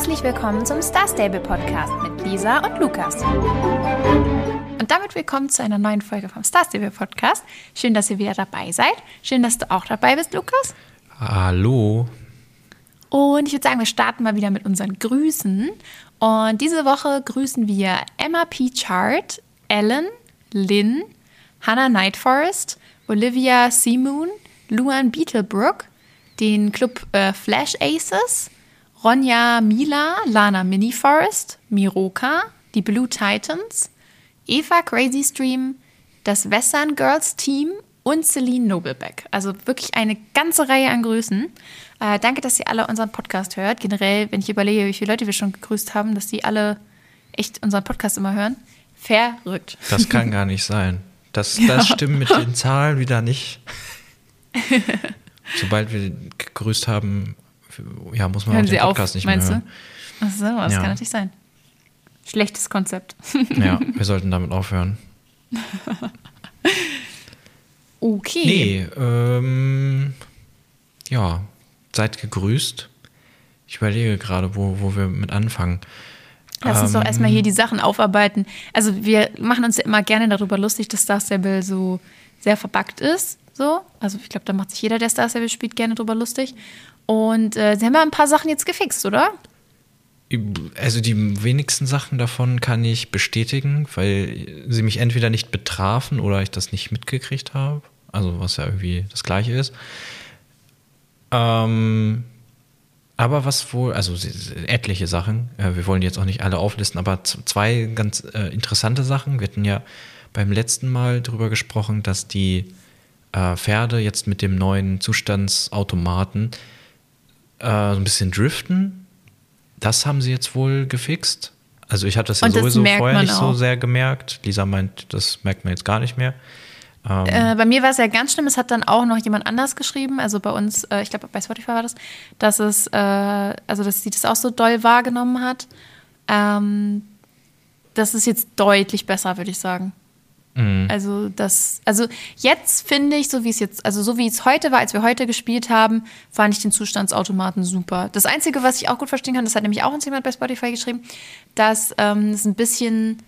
Herzlich willkommen zum Star Stable Podcast mit Lisa und Lukas. Und damit willkommen zu einer neuen Folge vom Star Stable Podcast. Schön, dass ihr wieder dabei seid. Schön, dass du auch dabei bist, Lukas. Hallo. Und ich würde sagen, wir starten mal wieder mit unseren Grüßen. Und diese Woche grüßen wir Emma P. Chart, Ellen, Lynn, Hannah Nightforest, Olivia Seamoon, Luan Beetlebrook, den Club äh, Flash Aces, Ronja Mila, Lana Miniforest, Miroka, die Blue Titans, Eva Crazy Stream, das Western Girls Team und Celine Nobleback. Also wirklich eine ganze Reihe an Grüßen. Äh, danke, dass ihr alle unseren Podcast hört. Generell, wenn ich überlege, wie viele Leute wir schon gegrüßt haben, dass die alle echt unseren Podcast immer hören. Verrückt. Das kann gar nicht sein. Das, das ja. stimmt mit den Zahlen wieder nicht. Sobald wir gegrüßt haben, ja, muss man Hören auch den Sie Podcast auf, nicht mehr meinst hören. du? Ach so, das Ja. kann natürlich sein. Schlechtes Konzept. Ja, wir sollten damit aufhören. Okay. Nee, ähm, ja, seid gegrüßt. Ich überlege gerade, wo, wo wir mit anfangen. Lass uns doch Ähm, erstmal hier die Sachen aufarbeiten. Also wir machen uns ja immer gerne darüber lustig, dass Star Stable so sehr verbuggt ist. So. Also ich glaube, da macht sich jeder, der Star Stable spielt, gerne drüber lustig. Und äh, sie haben ja ein paar Sachen jetzt gefixt, oder? Also die wenigsten Sachen davon kann ich bestätigen, weil sie mich entweder nicht betrafen oder ich das nicht mitgekriegt habe. Also was ja irgendwie das gleiche ist. Ähm, aber was wohl, also etliche Sachen, äh, wir wollen jetzt auch nicht alle auflisten, aber zwei ganz äh, interessante Sachen. Wir hatten ja beim letzten Mal darüber gesprochen, dass die äh, Pferde jetzt mit dem neuen Zustandsautomaten so ein bisschen driften. Das haben sie jetzt wohl gefixt. Also ich habe das ja das sowieso vorher nicht so auch. sehr gemerkt. Lisa meint, das merkt man jetzt gar nicht mehr. Ähm, Äh, bei mir war es ja ganz schlimm, es hat dann auch noch jemand anders geschrieben, also bei uns, äh, ich glaube bei Spotify war das, dass es, äh, also dass sie das auch so doll wahrgenommen hat. Ähm, das ist jetzt deutlich besser, würde ich sagen. Mhm. Also das, also jetzt finde ich, so wie es jetzt, also so wie es heute war, als wir heute gespielt haben, fand ich den Zustandsautomaten super. Das Einzige, was ich auch gut verstehen kann, das hat nämlich auch uns jemand bei Spotify geschrieben, dass ähm, es ein bisschen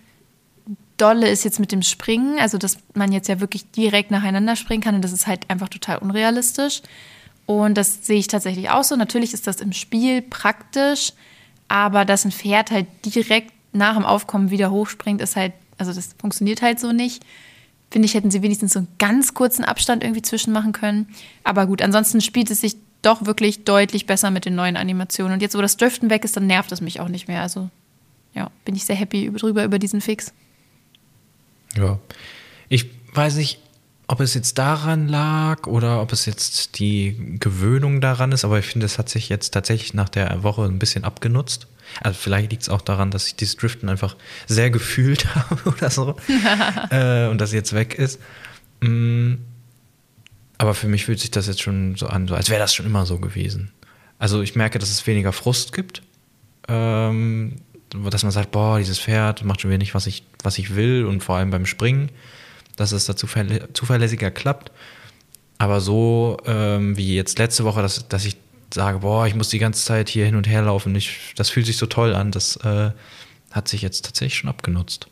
dolle ist jetzt mit dem Springen, also dass man jetzt ja wirklich direkt nacheinander springen kann und das ist halt einfach total unrealistisch. Und das sehe ich tatsächlich auch so. Natürlich ist das im Spiel praktisch, aber dass ein Pferd halt direkt nach dem Aufkommen wieder hochspringt, ist halt, also das funktioniert halt so nicht. Finde ich, hätten sie wenigstens so einen ganz kurzen Abstand irgendwie zwischen machen können. Aber gut, ansonsten spielt es sich doch wirklich deutlich besser mit den neuen Animationen. Und jetzt, wo das Driften weg ist, dann nervt es mich auch nicht mehr. Also ja, bin ich sehr happy über- drüber über diesen Fix. Ja. Ich weiß nicht, ob es jetzt daran lag oder ob es jetzt die Gewöhnung daran ist, aber ich finde, es hat sich jetzt tatsächlich nach der Woche ein bisschen abgenutzt. Also vielleicht liegt es auch daran, dass ich dieses Driften einfach sehr gefühlt habe oder so äh, und das jetzt weg ist. Mm, aber für mich fühlt sich das jetzt schon so an, so als wäre das schon immer so gewesen. Also ich merke, dass es weniger Frust gibt. Ähm, dass man sagt, boah, dieses Pferd macht schon wieder nicht, was ich, was ich will und vor allem beim Springen, dass es da zuverlä zuverlässiger klappt. Aber so ähm, wie jetzt letzte Woche, dass, dass ich sage, boah, ich muss die ganze Zeit hier hin und her laufen, ich, das fühlt sich so toll an, das äh, hat sich jetzt tatsächlich schon abgenutzt.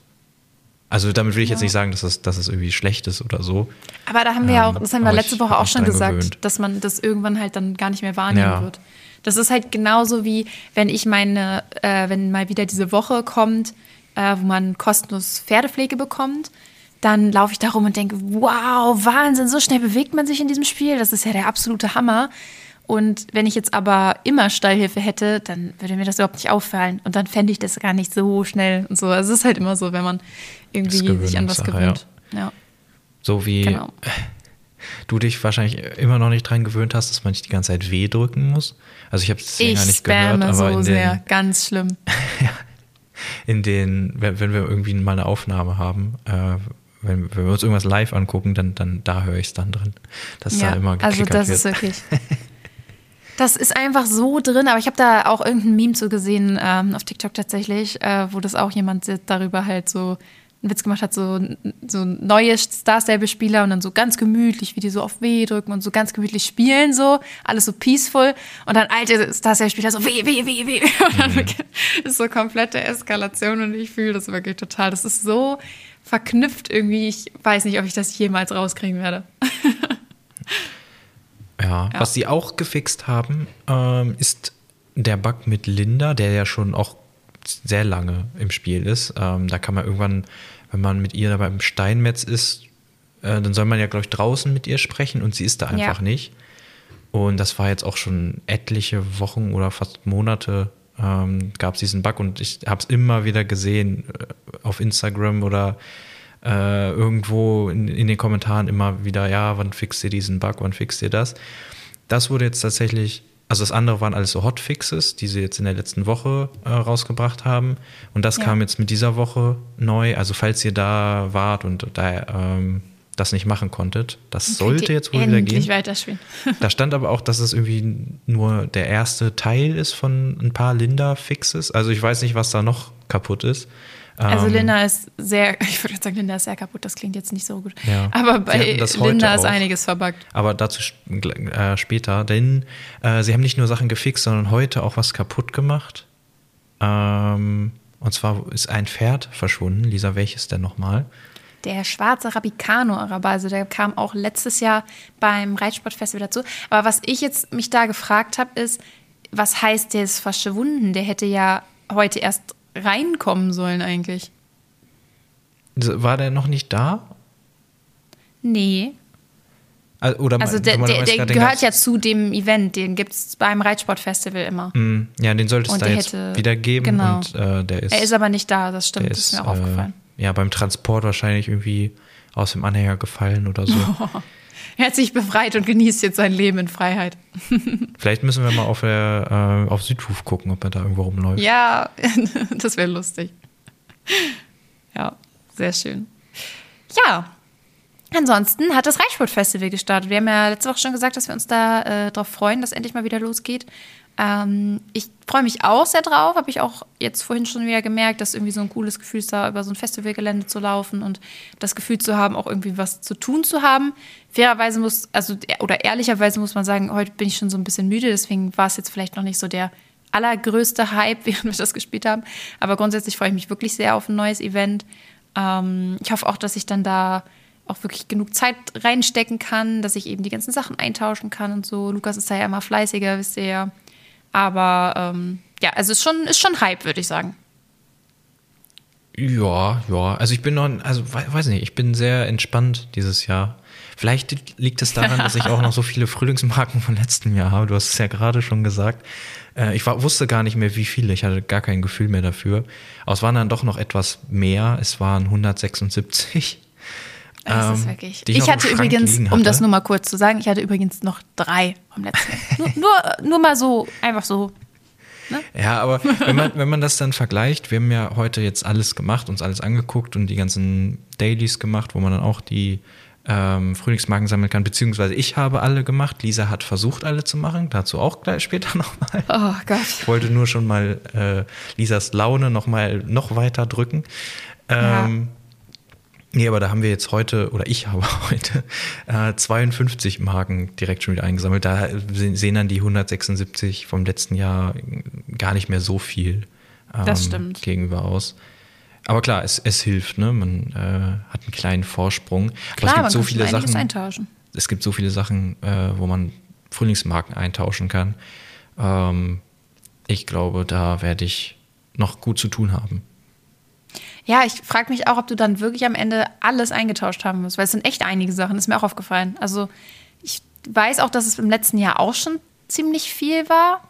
Also damit will ich jetzt Ja. nicht sagen, dass es, dass es irgendwie schlecht ist oder so. Aber da haben wir ja auch, Ähm, das haben wir letzte Woche auch schon gesagt, gewöhnt. dass man das irgendwann halt dann gar nicht mehr wahrnehmen Ja. wird. Das ist halt genauso wie, wenn ich meine, äh, wenn mal wieder diese Woche kommt, äh, wo man kostenlos Pferdepflege bekommt, dann laufe ich da rum und denke, wow, Wahnsinn, so schnell bewegt man sich in diesem Spiel. Das ist ja der absolute Hammer. Und wenn ich jetzt aber immer Stallhilfe hätte, dann würde mir das überhaupt nicht auffallen. Und dann fände ich das gar nicht so schnell und so. Also es ist halt immer so, wenn man irgendwie sich an was gewöhnt. Ja. So wie Genau. du dich wahrscheinlich immer noch nicht dran gewöhnt hast, dass man nicht die ganze Zeit W drücken muss. Also ich habe es Ich länger nicht gehört, spamme aber so in sehr, den, ganz schlimm. in den, wenn, wenn wir irgendwie mal eine Aufnahme haben, äh, wenn, wenn wir uns irgendwas live angucken, dann, dann da höre ich es dann drin, dass da immer also geklickert das wird. ist wirklich. Das ist einfach so drin, aber ich habe da auch irgendein Meme zu gesehen ähm, auf TikTok tatsächlich, äh, wo das auch jemand darüber halt so einen Witz gemacht hat, so, so neue Star Stable-Spieler und dann so ganz gemütlich, wie die so auf W drücken und so ganz gemütlich spielen, so, alles so peaceful. Und dann alte Star Stable-Spieler so W, W, W, W. Und dann mhm. ist so komplette Eskalation und ich fühle das wirklich total. Das ist so verknüpft irgendwie. Ich weiß nicht, ob ich das jemals rauskriegen werde. ja, ja, was sie auch gefixt haben, ähm, ist der Bug mit Linda, der ja schon auch sehr lange im Spiel ist. Ähm, da kann man irgendwann, wenn man mit ihr beim Steinmetz ist, äh, dann soll man ja, glaube ich, draußen mit ihr sprechen und sie ist da einfach ja. nicht. Und das war jetzt auch schon etliche Wochen oder fast Monate ähm, gab es diesen Bug und ich habe es immer wieder gesehen äh, auf Instagram oder äh, irgendwo in, in, den Kommentaren immer wieder, ja, wann fixt ihr diesen Bug, wann fixt ihr das? Das wurde jetzt tatsächlich also das andere waren alles so Hotfixes, die sie jetzt in der letzten Woche äh, rausgebracht haben. Und das ja. kam jetzt mit dieser Woche neu. Also falls ihr da wart und da ähm, das nicht machen konntet, das sollte jetzt wohl wieder gehen. weiterspielen. da stand aber auch, dass es irgendwie nur der erste Teil ist von ein paar Linda-Fixes. Also ich weiß nicht, was da noch kaputt ist. Also ähm, Linda ist sehr, ich würde sagen, Linda ist sehr kaputt, das klingt jetzt nicht so gut. Ja, Aber bei Linda ist einiges verbuggt. Aber dazu äh, später, denn äh, sie haben nicht nur Sachen gefixt, sondern heute auch was kaputt gemacht. Ähm, und zwar ist ein Pferd verschwunden. Lisa, welches denn nochmal? Der schwarze Rabicano-Araber, also der kam auch letztes Jahr beim Reitsportfestival dazu. Aber was ich jetzt mich da gefragt habe, ist, was heißt, der ist verschwunden? Der hätte ja heute erst reinkommen sollen eigentlich. War der noch nicht da? Nee. Oder also der, der, der gehört ja zu dem Event, den gibt es beim Reitsportfestival immer. Mm, ja, den sollte es da jetzt hätte, wieder geben. Genau. Und, äh, der ist, er ist aber nicht da, das stimmt, das ist, ist mir auch äh, aufgefallen. Ja, beim Transport wahrscheinlich irgendwie aus dem Anhänger gefallen oder so. er hat sich befreit und genießt jetzt sein Leben in Freiheit. Vielleicht müssen wir mal auf, der, äh, auf Südhof gucken, ob er da irgendwo rumläuft. Ja, das wäre lustig. Ja, sehr schön. Ja, ansonsten hat das Reichsport-Festival gestartet. Wir haben ja letzte Woche schon gesagt, dass wir uns da äh, darauf freuen, dass endlich mal wieder losgeht. Ähm, ich freue mich auch sehr drauf, habe ich auch jetzt vorhin schon wieder gemerkt, dass irgendwie so ein cooles Gefühl ist, da über so ein Festivalgelände zu laufen und das Gefühl zu haben, auch irgendwie was zu tun zu haben. Fairerweise muss, also oder ehrlicherweise muss man sagen, heute bin ich schon so ein bisschen müde, deswegen war es jetzt vielleicht noch nicht so der allergrößte Hype, während wir das gespielt haben. Aber grundsätzlich freue ich mich wirklich sehr auf ein neues Event. Ähm, ich hoffe auch, dass ich dann da auch wirklich genug Zeit reinstecken kann, dass ich eben die ganzen Sachen eintauschen kann und so. Lukas ist da ja immer fleißiger, wisst ihr ja. Aber ähm, ja, also ist schon, ist schon Hype, würde ich sagen. Ja, ja. Also ich bin noch, also weiß nicht, ich bin sehr entspannt dieses Jahr. Vielleicht liegt es daran, dass ich auch noch so viele Frühlingsmarken von letztem Jahr habe. Du hast es ja gerade schon gesagt. Äh, ich war, wusste gar nicht mehr, wie viele. Ich hatte gar kein Gefühl mehr dafür. Aber es waren dann doch noch etwas mehr. Es waren 176. Das ist ähm, wirklich. Ich hatte übrigens, hatte. um das nur mal kurz zu sagen, ich hatte übrigens noch drei vom letzten nur, nur, nur mal so, einfach so. Ne? Ja, aber wenn man, wenn man das dann vergleicht, wir haben ja heute jetzt alles gemacht, uns alles angeguckt und die ganzen Dailies gemacht, wo man dann auch die ähm, Frühlingsmarken sammeln kann, beziehungsweise ich habe alle gemacht. Lisa hat versucht, alle zu machen, dazu auch gleich später nochmal. Oh Gott. Ich wollte nur schon mal äh, Lisas Laune nochmal noch weiter drücken. Ähm, ja. Nee, aber da haben wir jetzt heute, oder ich habe heute, äh, 52 Marken direkt schon wieder eingesammelt. Da sehen dann die 176 vom letzten Jahr gar nicht mehr so viel ähm, gegenüber aus. Aber klar, es, es hilft, ne? Man äh, hat einen kleinen Vorsprung. Klar, Aber es gibt so viele Sachen. Eintauschen. Es gibt so viele Sachen, äh, wo man Frühlingsmarken eintauschen kann. Ähm, ich glaube, da werde ich noch gut zu tun haben. Ja, ich frage mich auch, ob du dann wirklich am Ende alles eingetauscht haben musst, weil es sind echt einige Sachen, ist mir auch aufgefallen. Also ich weiß auch, dass es im letzten Jahr auch schon ziemlich viel war,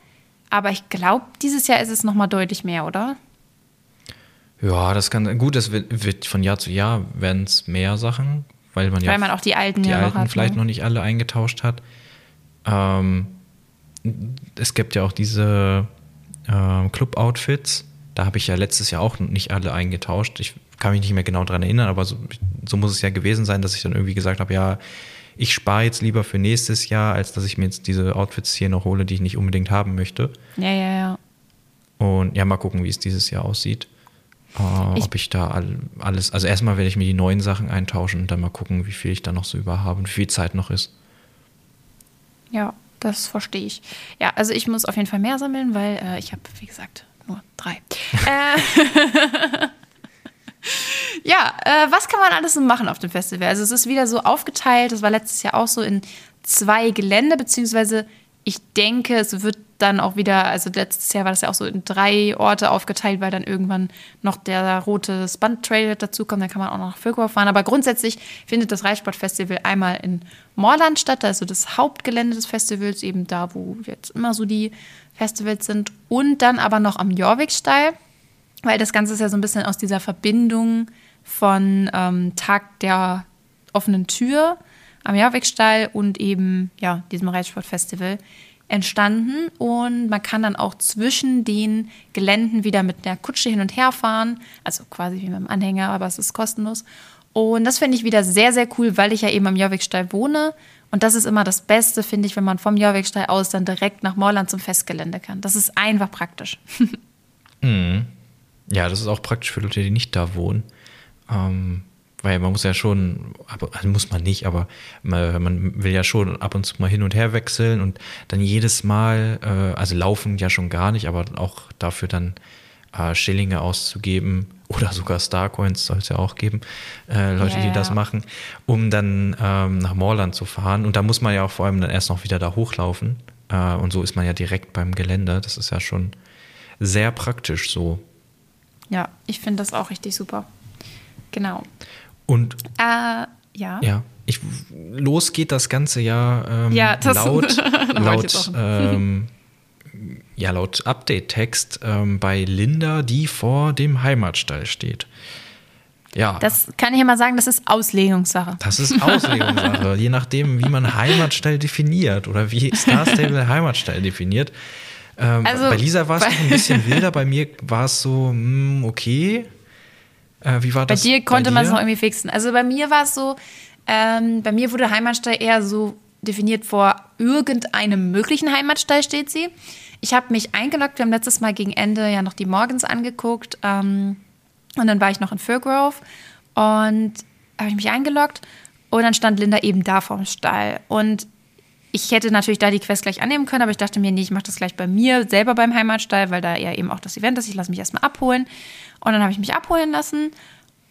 aber ich glaube, dieses Jahr ist es noch mal deutlich mehr, oder? Ja, das kann gut, das wird, wird von Jahr zu Jahr werden es mehr Sachen, weil man weil ja man auch die alten die ja alten noch hat, vielleicht ne? noch nicht alle eingetauscht hat. Ähm, es gibt ja auch diese äh, Club-Outfits, da habe ich ja letztes Jahr auch nicht alle eingetauscht. Ich kann mich nicht mehr genau daran erinnern, aber so, so muss es ja gewesen sein, dass ich dann irgendwie gesagt habe, ja, ich spare jetzt lieber für nächstes Jahr, als dass ich mir jetzt diese Outfits hier noch hole, die ich nicht unbedingt haben möchte. Ja, ja, ja. Und ja, mal gucken, wie es dieses Jahr aussieht. äh, ich ob ich da all, alles, also erstmal werde ich mir die neuen Sachen eintauschen und dann mal gucken, wie viel ich da noch so über habe und wie viel Zeit noch ist. Ja, das verstehe ich. Ja, also ich muss auf jeden Fall mehr sammeln, weil äh, ich habe, wie gesagt, nur drei. äh, ja, äh, was kann man alles so machen auf dem Festival? Also es ist wieder so aufgeteilt, das war letztes Jahr auch so in zwei Gelände, beziehungsweise ich denke, es wird dann auch wieder, also letztes Jahr war das ja auch so in drei Orte aufgeteilt, weil dann irgendwann noch der rote Spun-Trail dazukommt, dann kann man auch noch nach Völkow fahren. Aber grundsätzlich findet das Reitsportfestival einmal in Moorland statt, also das Hauptgelände des Festivals, eben da, wo jetzt immer so die Festivals sind. Und dann aber noch am Jorviksteil, weil das Ganze ist ja so ein bisschen aus dieser Verbindung von ähm, Tag der offenen Tür am Jorviksteil und eben ja, diesem Reitsportfestival entstanden und man kann dann auch zwischen den Geländen wieder mit der Kutsche hin und her fahren, also quasi wie mit dem Anhänger, aber es ist kostenlos. Und das finde ich wieder sehr, sehr cool, weil ich ja eben am Jörwigsteil wohne. Und das ist immer das Beste, finde ich, wenn man vom Jörwigsteil aus dann direkt nach Morland zum Festgelände kann. Das ist einfach praktisch. mhm. Ja, das ist auch praktisch für Leute, die nicht da wohnen. Ähm, weil man muss ja schon, also muss man nicht, aber man, will ja schon ab und zu mal hin und her wechseln und dann jedes Mal, äh, also laufen ja schon gar nicht, aber auch dafür dann äh, Schillinge auszugeben oder sogar Starcoins soll es ja auch geben, äh, Leute, yeah. die das machen, um dann ähm, nach Moorland zu fahren. Und da muss man ja auch vor allem dann erst noch wieder da hochlaufen. Äh, und so ist man ja direkt beim Gelände. Das ist ja schon sehr praktisch so. Ja, ich finde das auch richtig super. Genau. Und äh, ja. Ja. Ich, los geht das ganze Jahr ähm, ja, das laut, laut, ähm, ja, laut Update-Text ähm, bei Linda, die vor dem Heimatstall steht. Ja. Das kann ich ja mal sagen, das ist Auslegungssache. Das ist Auslegungssache, je nachdem, wie man Heimatstall definiert oder wie Star Stable Heimatstall definiert. Ähm, also, bei Lisa war es ein bisschen wilder, bei mir war es so, mh, hm, okay. Äh, wie war das? Bei dir konnte man es noch irgendwie fixen. Also bei mir war es so, ähm, bei mir wurde Heimatstall eher so definiert vor irgendeinem möglichen Heimatstall steht sie. Ich habe mich eingeloggt, wir haben letztes Mal gegen Ende ja noch die Morgens angeguckt ähm, und dann war ich noch in Firgrove und habe ich mich eingeloggt und dann stand Linda eben da vorm Stall und ich hätte natürlich da die Quest gleich annehmen können, aber ich dachte mir, nee, ich mache das gleich bei mir, selber beim Heimatstall, weil da ja eben auch das Event ist. Ich lasse mich erstmal abholen. Und dann habe ich mich abholen lassen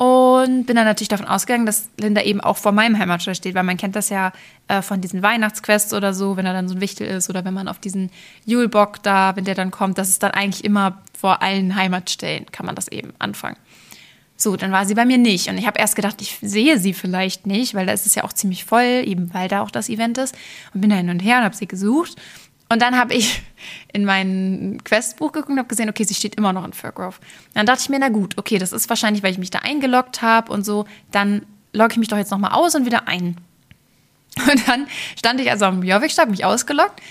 und bin dann natürlich davon ausgegangen, dass Linda eben auch vor meinem Heimatstall steht, weil man kennt das ja äh, von diesen Weihnachtsquests oder so, wenn da dann so ein Wichtel ist oder wenn man auf diesen Julebock da, wenn der dann kommt, das ist dann eigentlich immer vor allen Heimatstellen, kann man das eben anfangen. So, dann war sie bei mir nicht. Und ich habe erst gedacht, ich sehe sie vielleicht nicht, weil da ist es ja auch ziemlich voll, eben weil da auch das Event ist. Und bin da hin und her und habe sie gesucht. Und dann habe ich in mein Questbuch geguckt und habe gesehen, okay, sie steht immer noch in Furgrove. Dann dachte ich mir, na gut, okay, das ist wahrscheinlich, weil ich mich da eingeloggt habe und so. Dann logge ich mich doch jetzt nochmal aus und wieder ein. Und dann stand ich also am Jorvikstall, mich ausgeloggt.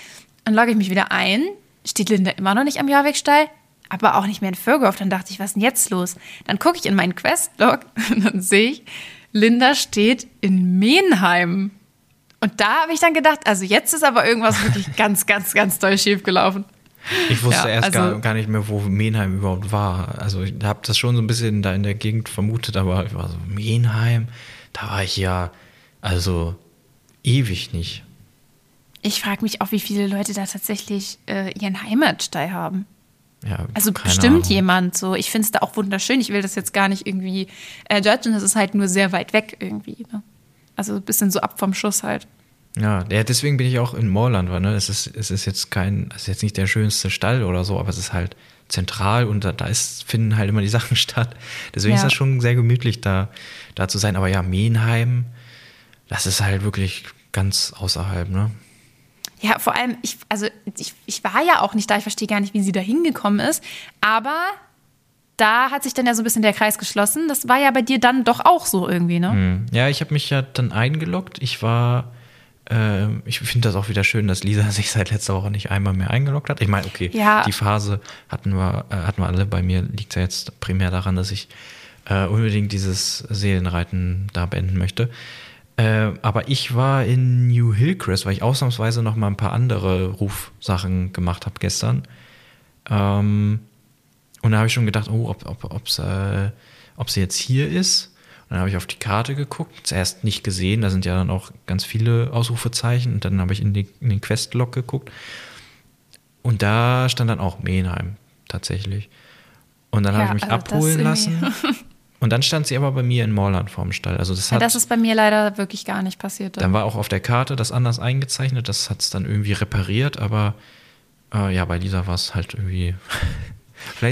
Dann logge ich mich wieder ein. Steht Linda immer noch nicht am Jorvikstall, aber auch nicht mehr in Furgrove. Dann dachte ich, was ist denn jetzt los? Dann gucke ich in meinen Questlog und dann sehe ich, Linda steht in Menheim. Und da habe ich dann gedacht, also jetzt ist aber irgendwas wirklich ganz, ganz, ganz doll schief gelaufen. Ich wusste ja, erst also, gar, gar, nicht mehr, wo Menheim überhaupt war. Also ich habe das schon so ein bisschen da in der Gegend vermutet, aber ich war so, Menheim, da war ich ja also ewig nicht. Ich frage mich auch, wie viele Leute da tatsächlich äh, ihren Heimatstall haben. Ja, also bestimmt Ahnung. jemand so. Ich finde es da auch wunderschön. Ich will das jetzt gar nicht irgendwie äh, judgen. Das ist halt nur sehr weit weg irgendwie. Ne? Also ein bisschen so ab vom Schuss halt. Ja, ja, deswegen bin ich auch in Moorland, weil ne, es ist, es ist jetzt kein, es ist jetzt nicht der schönste Stall oder so, aber es ist halt zentral und da, da ist, finden halt immer die Sachen statt. Deswegen ja. ist das schon sehr gemütlich, da, da zu sein. Aber ja, Meenheim, das ist halt wirklich ganz außerhalb, ne? Ja, vor allem, ich, also ich, ich war ja auch nicht da, ich verstehe gar nicht, wie sie da hingekommen ist, aber da hat sich dann ja so ein bisschen der Kreis geschlossen. Das war ja bei dir dann doch auch so irgendwie, ne? Hm. Ja, ich habe mich ja dann eingeloggt. Ich war, äh, ich finde das auch wieder schön, dass Lisa sich seit letzter Woche nicht einmal mehr eingeloggt hat. Ich meine, okay, ja. die Phase hatten wir, äh, hatten wir alle. Bei mir liegt es ja jetzt primär daran, dass ich äh, unbedingt dieses Seelenreiten da beenden möchte. Äh, aber ich war in New Hillcrest, weil ich ausnahmsweise noch mal ein paar andere Rufsachen gemacht habe gestern. Ähm, Und da habe ich schon gedacht, oh, ob, ob, ob's, äh, ob sie jetzt hier ist. Und dann habe ich auf die Karte geguckt, zuerst nicht gesehen, da sind ja dann auch ganz viele Ausrufezeichen. Und dann habe ich in, die, in den Questlog geguckt. Und da stand dann auch Menheim tatsächlich. Und dann ja, habe ich mich also abholen lassen. Und dann stand sie aber bei mir in Morland vorm Stall. Also das, hat, ja, das ist bei mir leider wirklich gar nicht passiert. Dann war auch auf der Karte das anders eingezeichnet. Das hat es dann irgendwie repariert, aber äh, ja, bei Lisa war es halt irgendwie.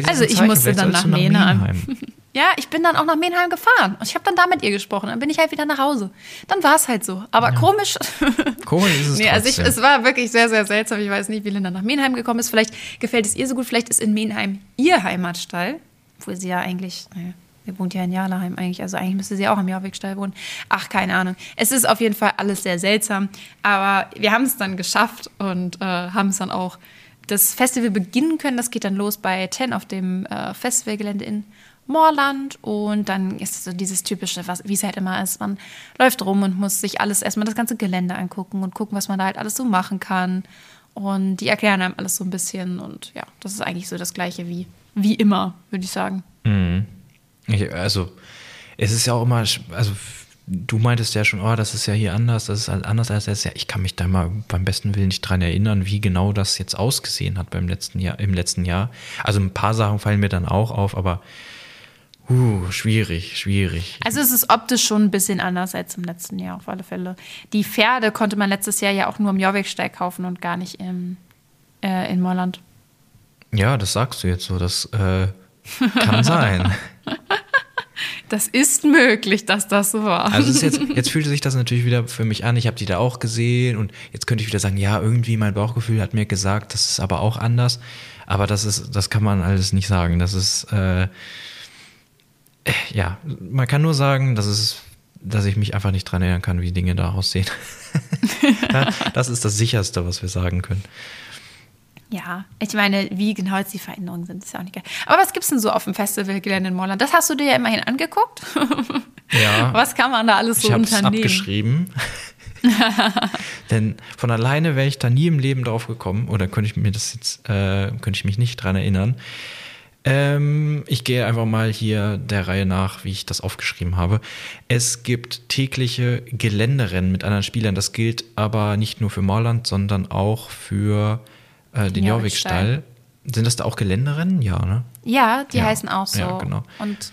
Also ich musste dann nach, nach Menheim. ja, ich bin dann auch nach Menheim gefahren. Und ich habe dann da mit ihr gesprochen. Dann bin ich halt wieder nach Hause. Dann war es halt so. Aber ja. komisch. Komisch ist es. nee, also ich, es war wirklich sehr, sehr seltsam. Ich weiß nicht, wie Linda nach Menheim gekommen ist. Vielleicht gefällt es ihr so gut. Vielleicht ist in Menheim ihr Heimatstall. Obwohl sie ja eigentlich. Naja, Sie wohnt ja in Jalaheim eigentlich, also eigentlich müsste sie auch am Jorvikstall wohnen. Ach, keine Ahnung. Es ist auf jeden Fall alles sehr seltsam, aber wir haben es dann geschafft und äh, haben es dann auch das Festival beginnen können. Das geht dann los bei Ten auf dem äh, Festivalgelände in Moorland und dann ist so dieses typische, wie es halt immer ist. Man läuft rum und muss sich alles erstmal das ganze Gelände angucken und gucken, was man da halt alles so machen kann. Und die erklären einem alles so ein bisschen und ja, das ist eigentlich so das Gleiche wie, wie immer, würde ich sagen. Mhm. Ich, also, es ist ja auch immer, also du meintest ja schon, oh, das ist ja hier anders, das ist halt anders als jetzt. Ja, ich kann mich da mal beim besten Willen nicht dran erinnern, wie genau das jetzt ausgesehen hat beim letzten Jahr, im letzten Jahr. Also ein paar Sachen fallen mir dann auch auf, aber uh, schwierig, schwierig. Also es ist optisch schon ein bisschen anders als im letzten Jahr auf alle Fälle. Die Pferde konnte man letztes Jahr ja auch nur im Jorviksteig kaufen und gar nicht im, äh, in Moorland. Ja, das sagst du jetzt so, das äh, kann sein. Das ist möglich, dass das so war. Also jetzt, jetzt fühlte sich das natürlich wieder für mich an. Ich habe die da auch gesehen und jetzt könnte ich wieder sagen, ja, irgendwie mein Bauchgefühl hat mir gesagt, das ist aber auch anders. Aber das ist, das kann man alles nicht sagen. Das ist, äh, ja, man kann nur sagen, dass es, dass ich mich einfach nicht dran erinnern kann, wie Dinge da aussehen. das ist das sicherste, was wir sagen können. Ja, ich meine, wie genau jetzt die Veränderungen sind, ist ja auch nicht geil. Aber was gibt es denn so auf dem Festivalgelände in Molland? Das hast du dir ja immerhin angeguckt. Ja. Was kann man da alles so ich unternehmen? Ich abgeschrieben. Denn von alleine wäre ich da nie im Leben drauf gekommen, oder könnte ich mir das jetzt, äh, könnte ich mich nicht dran erinnern. Ähm, ich gehe einfach mal hier der Reihe nach, wie ich das aufgeschrieben habe. Es gibt tägliche Geländerennen mit anderen Spielern. Das gilt aber nicht nur für Morland, sondern auch für äh, den Jorvikstall. Sind das da auch Geländerennen? Ja, ne? Ja, die ja. heißen auch so. Ja, genau. Und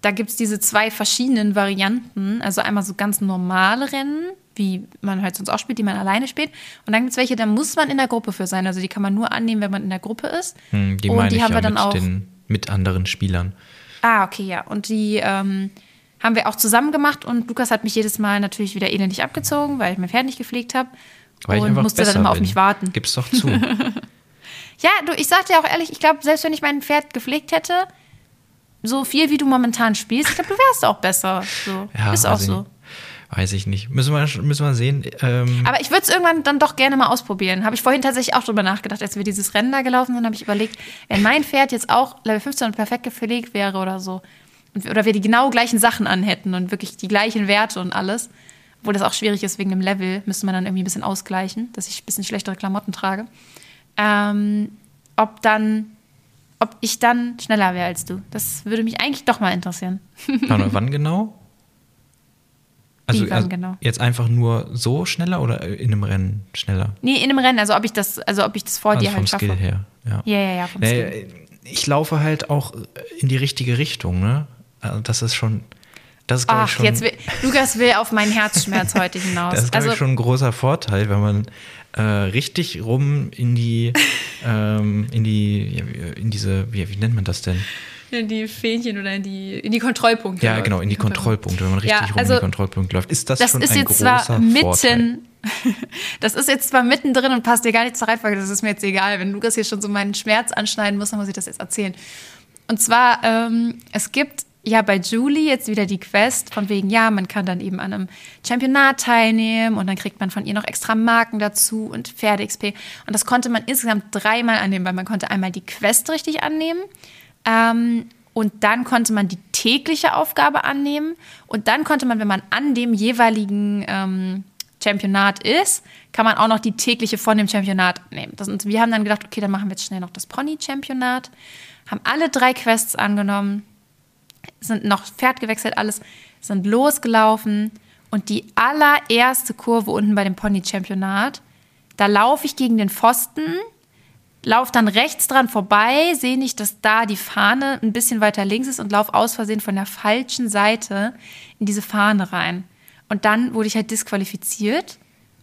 da gibt es diese zwei verschiedenen Varianten. Also einmal so ganz normale Rennen, wie man halt sonst auch spielt, die man alleine spielt. Und dann gibt es welche, da muss man in der Gruppe für sein. Also die kann man nur annehmen, wenn man in der Gruppe ist. Hm, die und die haben ja wir dann mit auch. Den, mit anderen Spielern. Ah, okay, ja. Und die ähm, haben wir auch zusammen gemacht und Lukas hat mich jedes Mal natürlich wieder elendig abgezogen, weil ich mein Pferd nicht gepflegt habe. Weil und musste dann immer auf mich warten. Gib's doch zu. ja, du, ich sag dir auch ehrlich, ich glaube, selbst wenn ich mein Pferd gepflegt hätte, so viel wie du momentan spielst, ich glaube, du wärst auch besser. So. Ja, ist auch so. Weiß ich nicht. Müssen wir, müssen wir sehen. Ähm Aber ich würde es irgendwann dann doch gerne mal ausprobieren. Habe ich vorhin tatsächlich auch drüber nachgedacht, als wir dieses Rennen da gelaufen sind, habe ich überlegt, wenn mein Pferd jetzt auch Level 15 und perfekt gepflegt wäre oder so, oder wir die genau gleichen Sachen anhätten und wirklich die gleichen Werte und alles, obwohl das auch schwierig ist wegen dem Level, müsste man dann irgendwie ein bisschen ausgleichen, dass ich ein bisschen schlechtere Klamotten trage. Ähm, ob dann, ob ich dann schneller wäre als du. Das würde mich eigentlich doch mal interessieren. Wann, wann genau? Also, Wie, also genau? jetzt einfach nur so schneller oder in einem Rennen schneller? Nee, in einem Rennen, also ob ich das, also ob ich das vor also dir halt schaffe. Vom Skill her, ja. Ja, ja, ja, vom nee, Skill. Ich laufe halt auch in die richtige Richtung, ne? Also das ist schon, das ist, Ach, schon, jetzt will, Lukas will auf meinen Herzschmerz heute hinaus. Das ist, also, ich, schon ein großer Vorteil, wenn man äh, richtig rum in die, ähm, in die, in diese, wie, wie nennt man das denn? In die Fähnchen oder in die, in die Kontrollpunkte. Ja, genau, in die Kontrollpunkte, wenn man richtig ja, also, rum in die also Kontrollpunkte läuft. Ist das, das schon ist ein jetzt großer zwar mitten, Vorteil? Das ist jetzt zwar mittendrin und passt dir gar nicht zur Reihenfolge, das ist mir jetzt egal. Wenn Lukas hier schon so meinen Schmerz anschneiden muss, dann muss ich das jetzt erzählen. Und zwar, ähm, es gibt ja bei Julie jetzt wieder die Quest von wegen, ja, man kann dann eben an einem Championat teilnehmen und dann kriegt man von ihr noch extra Marken dazu und Pferde-XP. Und das konnte man insgesamt dreimal annehmen, weil man konnte einmal die Quest richtig annehmen ähm, und dann konnte man die tägliche Aufgabe annehmen und dann konnte man, wenn man an dem jeweiligen ähm, Championat ist, kann man auch noch die tägliche von dem Championat nehmen. Das, und wir haben dann gedacht, okay, dann machen wir jetzt schnell noch das Pony-Championat. Haben alle drei Quests angenommen, sind noch Pferd gewechselt, alles, sind losgelaufen. Und die allererste Kurve unten bei dem Pony-Championat, da laufe ich gegen den Pfosten, laufe dann rechts dran vorbei, sehe nicht, dass da die Fahne ein bisschen weiter links ist und laufe aus Versehen von der falschen Seite in diese Fahne rein. Und dann wurde ich halt disqualifiziert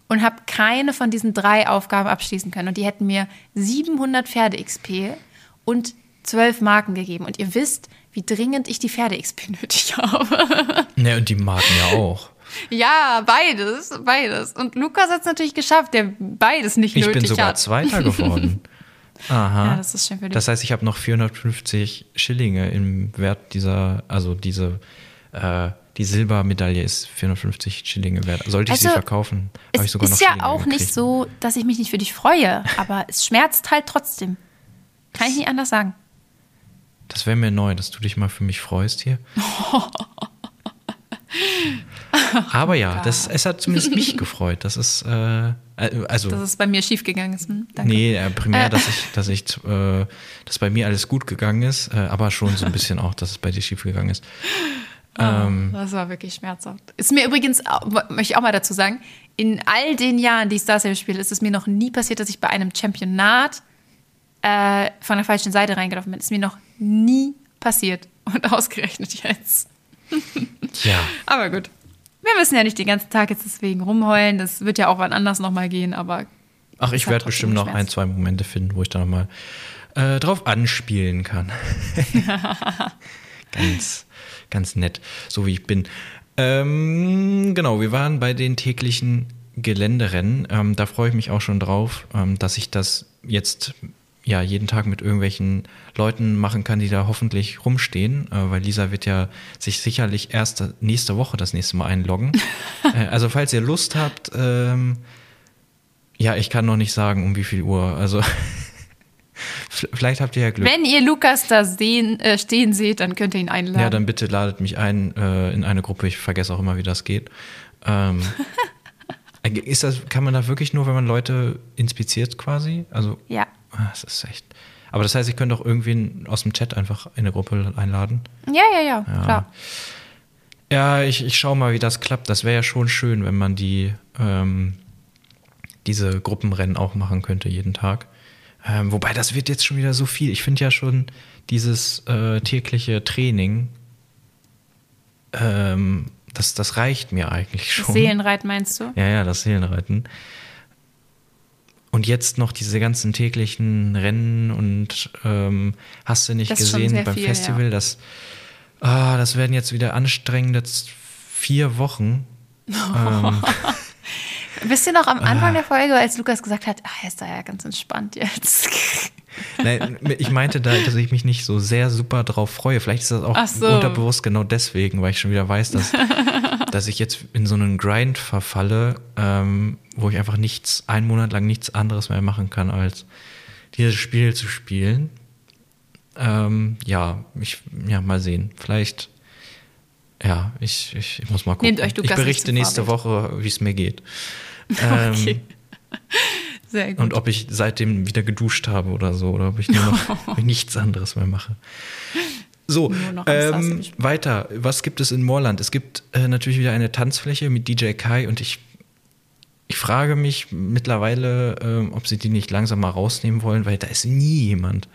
und habe keine von diesen drei Aufgaben abschließen können. Und die hätten mir 700 Pferde-XP und 12 Marken gegeben. Und ihr wisst, wie dringend ich die Pferde-XP nötig habe. Ne, und die Marken ja auch. Ja, beides, beides. Und Lukas hat es natürlich geschafft, der beides nicht Ich nötig bin sogar hat. Zweiter geworden. Aha. Ja, das ist schön für dich. Das heißt, ich habe noch 450 Schillinge im Wert dieser, also diese, äh, die Silbermedaille ist 450 Schillinge wert. Sollte ich sie Also, verkaufen, Es habe ich sogar noch ist ja Schillinge auch nicht so, dass ich mich nicht für dich freue, aber es schmerzt halt trotzdem. Kann ich nicht anders sagen. Das wäre mir neu, dass du dich mal für mich freust hier. Aber ja, das, es hat zumindest mich gefreut. Das ist, äh, äh, also, Dass es bei mir schiefgegangen ist. Hm? Danke. nee, äh, primär, dass ich, dass ich, äh, dass bei mir alles gut gegangen ist, äh, aber schon so ein bisschen auch, dass es bei dir schief gegangen ist. Ähm, Das war wirklich schmerzhaft. Ist mir übrigens, möchte ich auch mal dazu sagen, in all den Jahren, die ich Star Stable spiele, ist es mir noch nie passiert, dass ich bei einem Championat äh, von der falschen Seite reingelaufen bin. Ist mir noch nie passiert. Und ausgerechnet jetzt. ja. Aber gut. Wir müssen ja nicht den ganzen Tag jetzt deswegen rumheulen. Das wird ja auch wann anders nochmal gehen, aber Ach, ich werde bestimmt noch ein, zwei Momente finden, wo ich da nochmal äh, drauf anspielen kann. ganz, ganz nett, so wie ich bin. Ähm, genau, wir waren bei den täglichen Geländerennen. Ähm, da freue ich mich auch schon drauf, ähm, dass ich das jetzt ja jeden Tag mit irgendwelchen Leuten machen kann, die da hoffentlich rumstehen, äh, weil Lisa wird ja sich sicherlich erst nächste Woche das nächste Mal einloggen. äh, also falls ihr Lust habt, ähm, ja, ich kann noch nicht sagen, um wie viel Uhr. Also vielleicht habt ihr ja Glück. wenn ihr Lukas da sehen, äh, stehen seht, dann könnt ihr ihn einladen. Ja, dann bitte ladet mich ein äh, in eine Gruppe. Ich vergesse auch immer, wie das geht. Ähm, ist das, kann man da wirklich nur, wenn man Leute inspiziert quasi? Also, ja. ah, das ist echt. Aber das heißt, ich könnte auch irgendwen aus dem Chat einfach in eine Gruppe einladen. Ja, ja, ja, klar. Ja, ich, ich schaue mal, wie das klappt. Das wäre ja schon schön, wenn man die ähm, diese Gruppenrennen auch machen könnte jeden Tag. Ähm, wobei das wird jetzt schon wieder so viel. Ich finde ja schon dieses äh, tägliche Training, ähm, das, das reicht mir eigentlich Das schon. Seelenreit meinst du? Ja, ja, das Seelenreiten. Und jetzt noch diese ganzen täglichen Rennen und ähm, hast du nicht Das gesehen beim viel, Festival, ja. dass ah, das werden jetzt wieder anstrengende vier Wochen. ähm, Wisst ihr noch am Ah. Anfang der Folge, als Lukas gesagt hat, er ist da ja ganz entspannt jetzt. nein, ich meinte da, dass ich mich nicht so sehr super drauf freue. Vielleicht ist das auch so. unterbewusst genau deswegen, weil ich schon wieder weiß, dass, dass ich jetzt in so einen Grind verfalle, ähm, wo ich einfach nichts, einen Monat lang nichts anderes mehr machen kann, als dieses Spiel zu spielen. Ähm, ja, ich, ja, mal sehen. Vielleicht, ja, ich, ich, ich muss mal gucken. Ich berichte nächste. Woche, wie es mir geht. Ähm, Okay. Sehr gut. und ob ich seitdem wieder geduscht habe oder so, oder ob ich nur noch nichts anderes mehr mache. So, ähm, weiter. Was gibt es in Moorland? Es gibt äh, natürlich wieder eine Tanzfläche mit DJ Kai und ich, ich frage mich mittlerweile, ähm, ob sie die nicht langsam mal rausnehmen wollen, weil da ist nie jemand.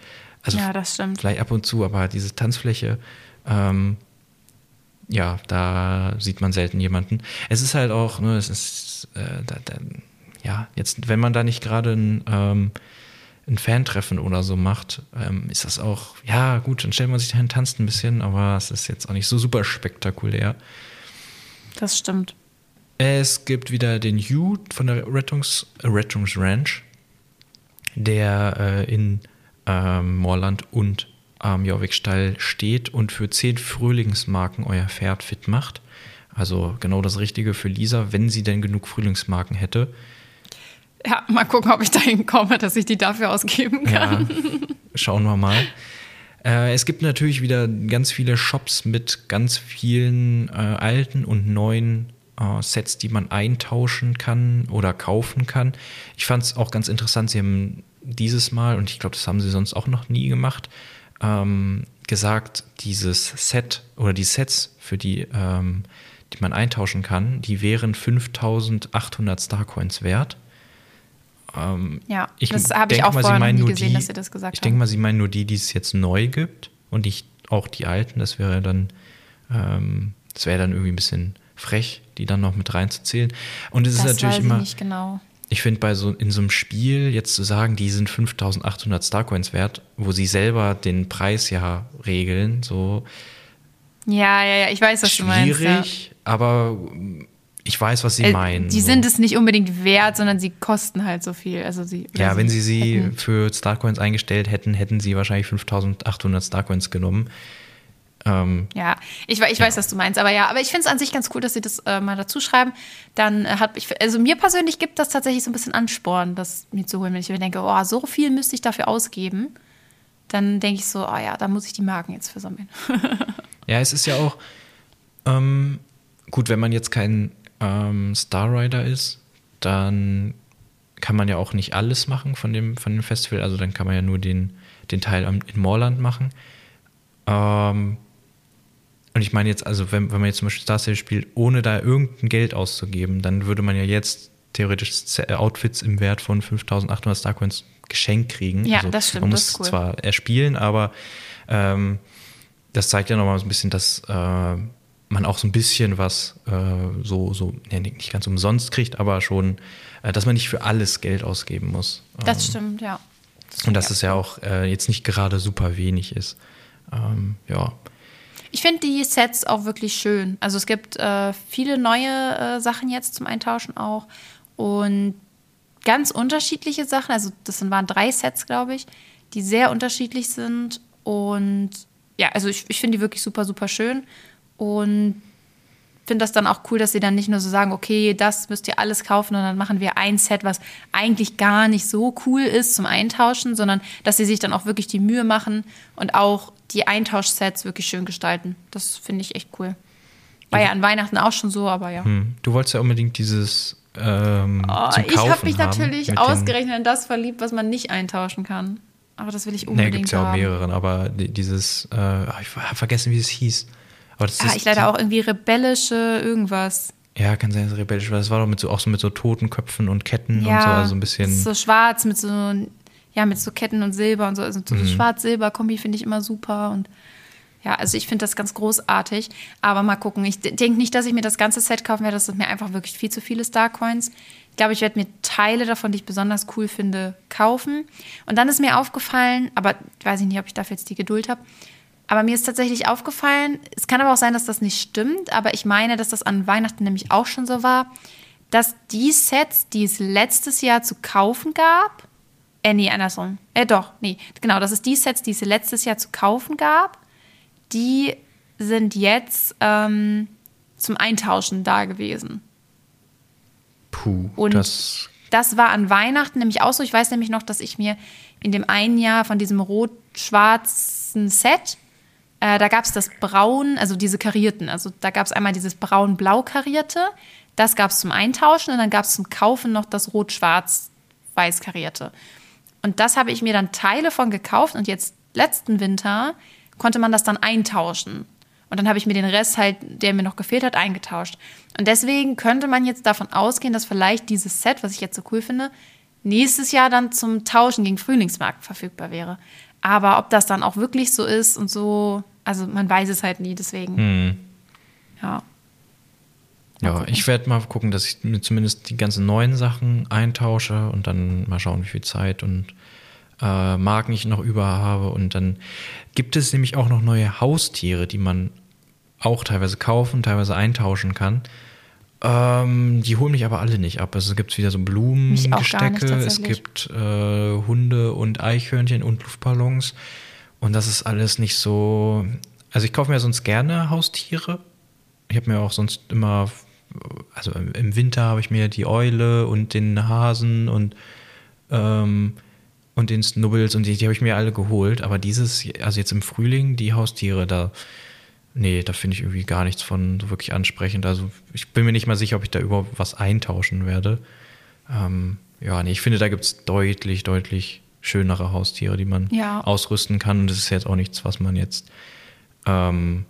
Also ja, das stimmt. vielleicht ab und zu, aber diese Tanzfläche, ähm, ja, da sieht man selten jemanden. Es ist halt auch, ne, es ist, äh, da, da, ja, jetzt, wenn man da nicht gerade ein, ähm, ein Fantreffen oder so macht, ähm, ist das auch, ja, gut, dann stellt man sich dahin, tanzt ein bisschen, aber es ist jetzt auch nicht so super spektakulär. Das stimmt. Es gibt wieder den Hugh von der Rettungs, äh, Rettungsranch, der äh, in ähm, Moorland und am Jorvikstall steht und für 10 Frühlingsmarken euer Pferd fit macht. Also genau das Richtige für Lisa, wenn sie denn genug Frühlingsmarken hätte. Ja, mal gucken, ob ich dahin komme, dass ich die dafür ausgeben kann. Ja, schauen wir mal. Äh, es gibt natürlich wieder ganz viele Shops mit ganz vielen äh, alten und neuen äh, Sets, die man eintauschen kann oder kaufen kann. Ich fand es auch ganz interessant, sie haben dieses Mal, und ich glaube, das haben sie sonst auch noch nie gemacht, ähm, gesagt, dieses Set oder die Sets, für die, ähm, die man eintauschen kann, die wären 5800 Starcoins wert. Ähm, ja, das habe ich auch mal, vorher nie gesehen, die, dass sie das gesagt ich haben. Ich denke mal, sie meinen nur die, die es jetzt neu gibt und nicht auch die alten. Das wäre dann, ähm, das wäre dann irgendwie ein bisschen frech, die dann noch mit reinzuzählen. Und es ist natürlich immer. Nicht genau. Ich finde, bei so in so einem Spiel jetzt zu sagen, die sind 5800 Starcoins wert, wo sie selber den Preis ja regeln, so. Ja, ja, ja, ich weiß, was du meinst. Schwierig, ja. aber ich weiß, was Sie äh, meinen. Die so. sind es nicht unbedingt wert, sondern sie kosten halt so viel. Also sie, ja, sie wenn Sie sie hätten. für Starcoins eingestellt hätten, hätten Sie wahrscheinlich 5800 Starcoins genommen. Ähm, ja, ich, ich ja. weiß, was du meinst, aber ja, aber ich finde es an sich ganz cool, dass sie das äh, mal dazu schreiben. Dann äh, hat ich, also mir persönlich gibt das tatsächlich so ein bisschen Ansporn, das mir zu holen, wenn ich mir denke, oh, so viel müsste ich dafür ausgeben. Dann denke ich so, oh ja, da muss ich die Marken jetzt für sammeln. ja, es ist ja auch ähm, gut, wenn man jetzt kein ähm, Star Rider ist, dann kann man ja auch nicht alles machen von dem, von dem Festival. Also dann kann man ja nur den, den Teil in Moorland machen. Ähm, und ich meine jetzt, also wenn, wenn man jetzt zum Beispiel Star Stable spielt, ohne da irgendein Geld auszugeben, dann würde man ja jetzt theoretisch äh, Outfits im Wert von 5800 Starcoins geschenkt kriegen. Ja, also das stimmt. Man muss cool. zwar erspielen, aber ähm, das zeigt ja nochmal so ein bisschen, dass äh, man auch so ein bisschen was äh, so, so ja, nicht ganz umsonst kriegt, aber schon, äh, dass man nicht für alles Geld ausgeben muss. Das ähm, stimmt, ja. Das und dass es ja auch äh, jetzt nicht gerade super wenig ist. Ähm, ja. Ich finde die Sets auch wirklich schön. Also es gibt äh, viele neue äh, Sachen jetzt zum Eintauschen auch und ganz unterschiedliche Sachen. Also das waren drei Sets, glaube ich, die sehr unterschiedlich sind und ja, also ich, ich finde die wirklich super, super schön und finde das dann auch cool, dass sie dann nicht nur so sagen, okay, das müsst ihr alles kaufen und dann machen wir ein Set, was eigentlich gar nicht so cool ist zum Eintauschen, sondern dass sie sich dann auch wirklich die Mühe machen und auch die Eintauschsets wirklich schön gestalten. Das finde ich echt cool. War ja an Weihnachten auch schon so, aber ja. Hm. Du wolltest ja unbedingt dieses. Ähm, oh, ich habe mich natürlich ausgerechnet in das verliebt, was man nicht eintauschen kann. Aber das will ich unbedingt. Nee, gibt es ja auch mehreren, aber dieses, äh, ich habe vergessen, wie es hieß. Aber das ah, ich leider auch irgendwie rebellische irgendwas. Ja, kann sein, dass es rebellisch war. Das war doch mit so, auch so mit so toten Köpfen und Ketten ja, und so, also ein bisschen. So schwarz mit so ja, mit so Ketten und Silber und so. Also so mhm. Schwarz-Silber-Kombi finde ich immer super und ja, also ich finde das ganz großartig. Aber mal gucken. Ich denke nicht, dass ich mir das ganze Set kaufen werde. Das sind mir einfach wirklich viel zu viele Starcoins. Ich glaube, ich werde mir Teile davon, die ich besonders cool finde, kaufen. Und dann ist mir aufgefallen, aber ich weiß nicht, ob ich dafür jetzt die Geduld habe. Aber mir ist tatsächlich aufgefallen, es kann aber auch sein, dass das nicht stimmt, aber ich meine, dass das an Weihnachten nämlich auch schon so war, dass die Sets, die es letztes Jahr zu kaufen gab, äh, nee, andersrum. Äh, doch, nee. Genau, das ist die Sets, die es letztes Jahr zu kaufen gab. Die sind jetzt ähm, zum Eintauschen da gewesen. Puh, und das, das war an Weihnachten nämlich auch so. Ich weiß nämlich noch, dass ich mir in dem einen Jahr von diesem rot-schwarzen Set, äh, da gab es das Braun, also diese karierten. Also da gab es einmal dieses braun-blau karierte. Das gab es zum Eintauschen und dann gab es zum Kaufen noch das rot-schwarz-weiß karierte. Und das habe ich mir dann Teile von gekauft und jetzt letzten Winter konnte man das dann eintauschen. Und dann habe ich mir den Rest halt, der mir noch gefehlt hat, eingetauscht. Und deswegen könnte man jetzt davon ausgehen, dass vielleicht dieses Set, was ich jetzt so cool finde, nächstes Jahr dann zum Tauschen gegen Frühlingsmarkt verfügbar wäre. Aber ob das dann auch wirklich so ist und so, also man weiß es halt nie, deswegen. Hm. Ja. Ja, ich werde mal gucken, dass ich mir zumindest die ganzen neuen Sachen eintausche und dann mal schauen, wie viel Zeit und äh, Marken ich noch über habe. Und dann gibt es nämlich auch noch neue Haustiere, die man auch teilweise kaufen, teilweise eintauschen kann. Ähm, die holen mich aber alle nicht ab. Also es gibt wieder so Blumengestecke, es gibt äh, Hunde und Eichhörnchen und Luftballons. Und das ist alles nicht so. Also ich kaufe mir sonst gerne Haustiere. Ich habe mir auch sonst immer also im Winter habe ich mir die Eule und den Hasen und, ähm, und den Snubbels und die, die habe ich mir alle geholt. Aber dieses, also jetzt im Frühling, die Haustiere, da nee, da finde ich irgendwie gar nichts von so wirklich ansprechend. Also ich bin mir nicht mal sicher, ob ich da überhaupt was eintauschen werde. Ähm, ja, nee, ich finde, da gibt es deutlich, deutlich schönere Haustiere, die man Ja. ausrüsten kann. Und das ist jetzt auch nichts, was man jetzt ähm,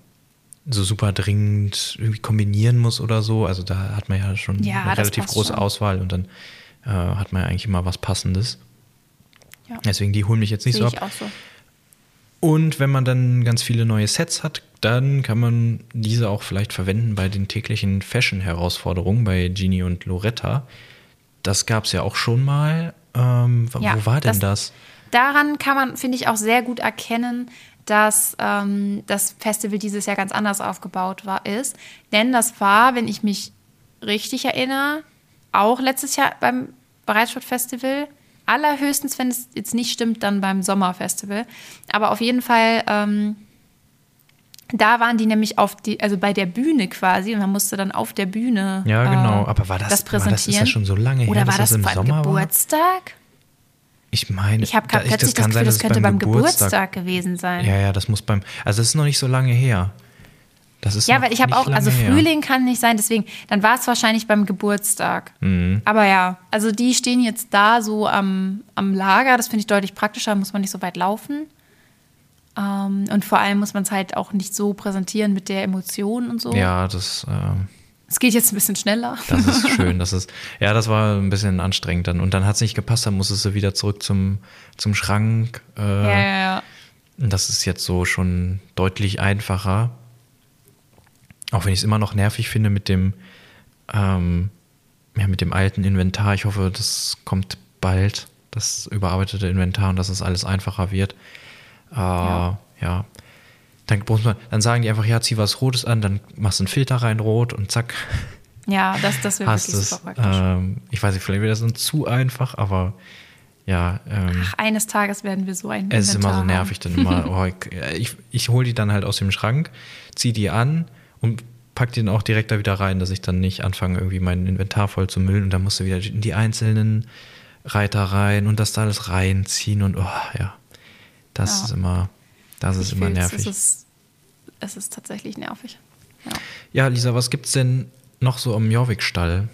so super dringend irgendwie kombinieren muss oder so. Also da hat man ja schon Ja, eine relativ große schon. Auswahl und dann äh, hat man ja eigentlich immer was Passendes. Ja. Deswegen, die holen mich jetzt nicht Sehe so ab. so. Und wenn man dann ganz viele neue Sets hat, dann kann man diese auch vielleicht verwenden bei den täglichen Fashion-Herausforderungen bei Genie und Loretta. Das gab es ja auch schon mal. Ähm, wo Ja, war denn das- das? Daran kann man, finde ich, auch sehr gut erkennen, dass ähm, das Festival dieses Jahr ganz anders aufgebaut war, ist. Denn das war, wenn ich mich richtig erinnere, auch letztes Jahr beim Bereitsportfestival. Allerhöchstens, wenn es jetzt nicht stimmt, dann beim Sommerfestival. Aber auf jeden Fall, ähm, da waren die nämlich auf die, also bei der Bühne quasi und man musste dann auf der Bühne Ja, genau. äh, Aber war das- das war das- ist präsentieren. das schon so lange her, Oder dass war das das, im Sommer war? Geburtstag? Ich meine, Ich habe da- plötzlich das, kann Gefühl, sein, das könnte beim Geburtstag, gewesen sein. Ja, ja, das muss beim. Also, das ist noch nicht so lange her. Das ist Ja, weil ich habe auch, also lange her. Frühling kann nicht sein, deswegen, dann war es wahrscheinlich beim Geburtstag. Mhm. Aber ja, also die stehen jetzt da so am, am Lager, das finde ich deutlich praktischer, muss man nicht so weit laufen. Ähm, und vor allem muss man es halt auch nicht so präsentieren mit der Emotion und so. Ja, das. ähm, Es geht jetzt ein bisschen schneller. Das ist schön. Das ist, ja, das war ein bisschen anstrengend dann. Und dann hat es nicht gepasst, dann musstest du wieder zurück zum, zum Schrank. Äh, ja, ja, ja. und Das ist jetzt so schon deutlich einfacher. Auch wenn ich es immer noch nervig finde mit dem, ähm, ja, mit dem alten Inventar. Ich hoffe, das kommt bald, das überarbeitete Inventar und dass es alles einfacher wird. Äh, ja. Ja. Dann, muss man, dann sagen die einfach, ja, zieh was Rotes an, dann machst du einen Filter rein, rot und zack, Ja, das, das wäre wirklich es. super praktisch. Ähm, ich weiß nicht, vielleicht wird das dann zu einfach, aber ja, ähm, Ach, eines Tages werden wir so ein es ist immer Inventar so nervig dann immer. Oh, ich ich, hole die dann halt aus dem Schrank, zieh die an und pack die dann auch direkt da wieder rein, dass ich dann nicht anfange, irgendwie mein Inventar voll zu müllen und dann musst du wieder in die einzelnen Reiter rein und das da alles reinziehen und oh ja, das Ja. ist immer, das ist Ich immer nervig. Es ist, es ist tatsächlich nervig. Ja. ja, Lisa, was gibt's denn noch so am Jorvik-Stall?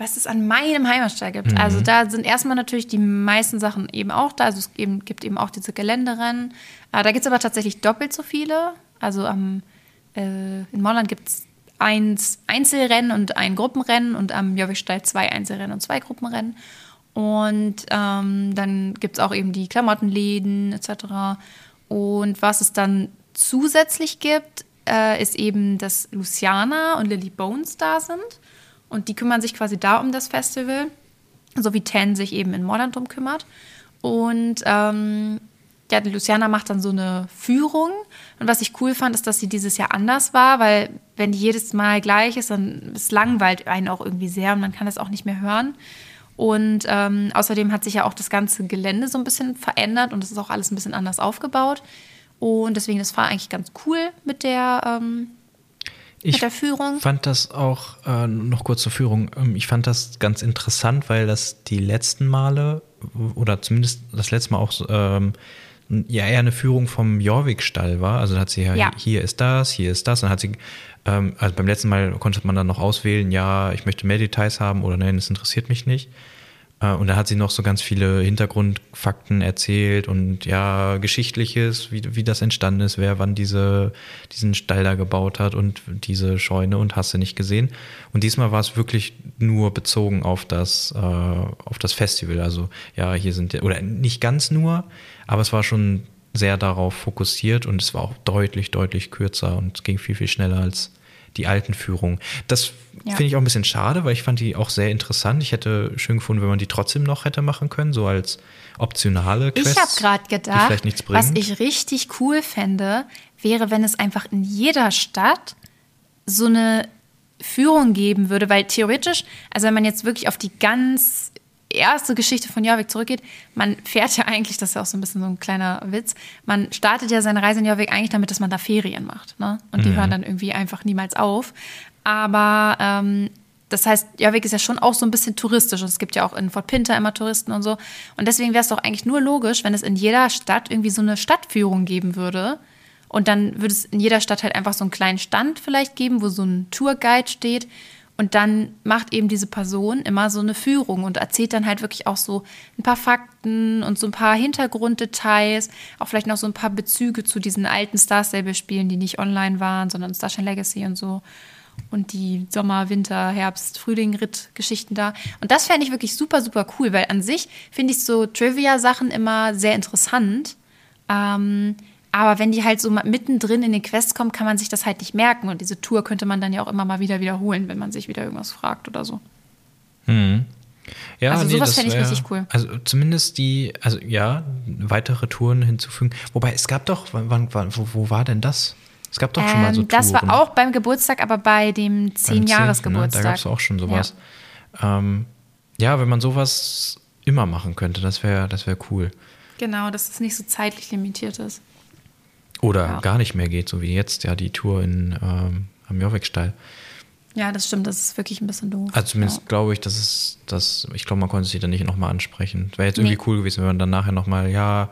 was es an meinem Heimatstall gibt. Mhm. Also da sind erstmal natürlich die meisten Sachen eben auch da. Also es eben, gibt eben auch diese Geländerennen. Äh, da gibt es aber tatsächlich doppelt so viele. Also am, äh, in Molland gibt es eins Einzelrennen und ein Gruppenrennen und am Jörgstall zwei Einzelrennen und zwei Gruppenrennen. Und ähm, dann gibt es auch eben die Klamottenläden etc. Und was es dann zusätzlich gibt, äh, ist eben, dass Luciana und Lily Bones da sind. Und die kümmern sich quasi da um das Festival, so wie Ten sich eben in Molland drum kümmert. Und ähm, ja, Luciana macht dann so eine Führung. Und was ich cool fand, ist, dass sie dieses Jahr anders war, weil wenn die jedes Mal gleich ist, dann es langweilt einen auch irgendwie sehr und man kann das auch nicht mehr hören. Und ähm, außerdem hat sich ja auch das ganze Gelände so ein bisschen verändert und es ist auch alles ein bisschen anders aufgebaut. Und deswegen, das war eigentlich ganz cool mit der, ähm, Ich mit der Führung. fand das auch, äh, noch kurz zur Führung, ähm, ich fand das ganz interessant, weil das die letzten Male, oder zumindest das letzte Mal auch ähm, ja eher eine Führung vom Jorvik-Stall war. Also hat sie ja, Ja. hier ist das, hier ist das. Und dann hat sie, ähm, also beim letzten Mal konnte man dann noch auswählen, ja, ich möchte mehr Details haben oder nein, das interessiert mich nicht. Äh, Und da hat sie noch so ganz viele Hintergrundfakten erzählt und ja, Geschichtliches, wie, wie das entstanden ist, wer wann diese, diesen Stall da gebaut hat und diese Scheune und hast du nicht gesehen. Und diesmal war es wirklich nur bezogen auf das, äh, auf das Festival. Also ja, hier sind, oder nicht ganz nur, aber es war schon sehr darauf fokussiert und es war auch deutlich, deutlich kürzer und es ging viel, viel schneller als die alten Führungen. Das Ja. finde ich auch ein bisschen schade, weil ich fand die auch sehr interessant. Ich hätte schön gefunden, wenn man die trotzdem noch hätte machen können, so als optionale Quests. Ich habe gerade gedacht, was ich richtig cool fände, wäre, wenn es einfach in jeder Stadt so eine Führung geben würde, weil theoretisch, also wenn man jetzt wirklich auf die ganz erste Geschichte von Jorvik zurückgeht, man fährt ja eigentlich, das ist ja auch so ein bisschen so ein kleiner Witz, man startet ja seine Reise in Jorvik eigentlich damit, dass man da Ferien macht. Ne? Und die hören dann irgendwie einfach niemals auf. Aber ähm, das heißt, Jorvik ist ja schon auch so ein bisschen touristisch. Und es gibt ja auch in Fort Pinter immer Touristen und so. Und deswegen wäre es doch eigentlich nur logisch, wenn es in jeder Stadt irgendwie so eine Stadtführung geben würde. Und dann würde es in jeder Stadt halt einfach so einen kleinen Stand vielleicht geben, wo so ein Tourguide steht. Und dann macht eben diese Person immer so eine Führung und erzählt dann halt wirklich auch so ein paar Fakten und so ein paar Hintergrunddetails, auch vielleicht noch so ein paar Bezüge zu diesen alten Star Stable-Spielen, die nicht online waren, sondern Starshine Legacy und so. Und die Sommer, Winter, Herbst, Frühling, Ritt-Geschichten da. Und das fände ich wirklich super, super cool, weil an sich finde ich so Trivia-Sachen immer sehr interessant. Ähm, aber wenn die halt so mittendrin in den Quests kommen, kann man sich das halt nicht merken. Und diese Tour könnte man dann ja auch immer mal wieder wiederholen, wenn man sich wieder irgendwas fragt oder so. Hm. Ja, also nee, sowas fände ich wär- richtig cool. Also zumindest die, also ja, weitere Touren hinzufügen. Wobei es gab doch, wann, wann, wo, wo war denn das? Es gab doch schon mal so Ähm, Touren. das war auch beim Geburtstag, aber bei dem Beim 10-Jahres-Geburtstag. Ne? Da gab es auch schon sowas. Ja. Ähm, ja, wenn man sowas immer machen könnte, das wäre das wär cool. Genau, dass es nicht so zeitlich limitiert ist. Oder Ja. gar nicht mehr geht, so wie jetzt, ja, die Tour in, ähm, am Jorvikstall. Ja, das stimmt, das ist wirklich ein bisschen doof. Also zumindest ja. glaube ich, dass es, dass, ich glaube, man konnte sich dann nicht nochmal ansprechen. Wäre jetzt Nee. irgendwie cool gewesen, wenn man dann nachher nochmal, ja,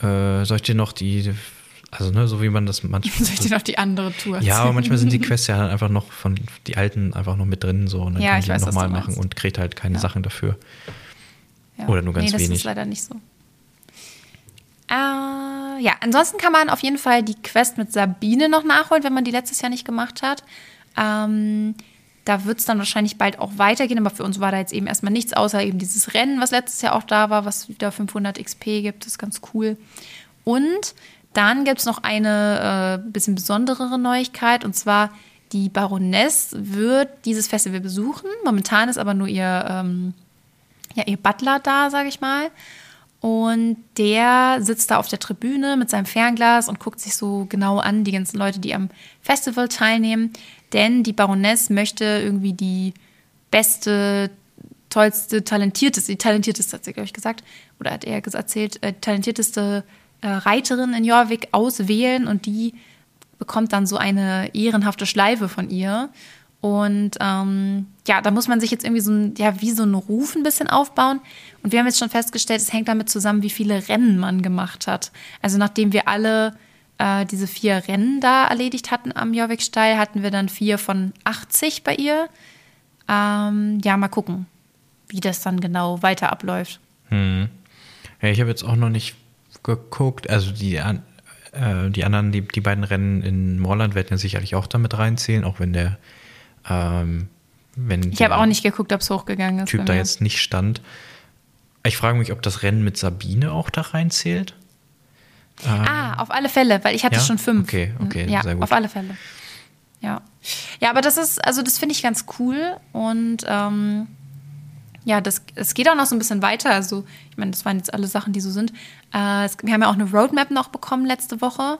äh, soll ich dir noch die, also ne, so wie man das manchmal. Soll ich dir noch die andere Tour ja, aber manchmal sind die Quests ja dann einfach noch von die alten einfach noch mit drin so und dann Ja, kann ich die weiß, nochmal machen und kriegt halt keine Ja. Sachen dafür. Oder nur ganz nee, das wenig. ist leider nicht so. Äh, ja, ansonsten kann man auf jeden Fall die Quest mit Sabine noch nachholen, wenn man die letztes Jahr nicht gemacht hat. Ähm, da wird es dann wahrscheinlich bald auch weitergehen, aber für uns war da jetzt eben erstmal nichts, außer eben dieses Rennen, was letztes Jahr auch da war, was wieder 500 XP gibt. Das ist ganz cool. Und dann gibt es noch eine äh, bisschen besonderere Neuigkeit, und zwar die Baroness wird dieses Festival besuchen. Momentan ist aber nur ihr, ähm, ja, ihr Butler da, sage ich mal. Und der sitzt da auf der Tribüne mit seinem Fernglas und guckt sich so genau an, die ganzen Leute, die am Festival teilnehmen. Denn die Baroness möchte irgendwie die beste, tollste, talentierteste, die talentierteste hat sie, glaube ich, gesagt, oder hat er erzählt, äh, talentierteste äh, Reiterin in Jorvik auswählen und die bekommt dann so eine ehrenhafte Schleife von ihr. Und ähm, ja, da muss man sich jetzt irgendwie so ein, ja, wie so einen Ruf ein bisschen aufbauen. Und wir haben jetzt schon festgestellt, es hängt damit zusammen, wie viele Rennen man gemacht hat. Also nachdem wir alle äh, diese vier Rennen da erledigt hatten am Jorviksteil, hatten wir dann vier von 80 bei ihr. Ähm, ja, mal gucken, wie das dann genau weiter abläuft. Hm. Ja, ich habe jetzt auch noch nicht geguckt. Also die, an- äh, die anderen, die, die beiden Rennen in Moorland werden ja sicherlich auch damit reinzählen, auch wenn der, ähm, wenn Ich habe auch nicht geguckt, ob es hochgegangen ist. Typ da jetzt nicht stand. Ich frage mich, ob das Rennen mit Sabine auch da reinzählt. Ah, auf alle Fälle, weil ich hatte Ja? schon fünf. Okay, okay, ja, sehr gut. auf alle Fälle. Ja. Ja, aber das ist, also das finde ich ganz cool und ähm, ja, das, es geht auch noch so ein bisschen weiter. Also, ich meine, das waren jetzt alle Sachen, die so sind. Äh, es, wir haben ja auch eine Roadmap noch bekommen letzte Woche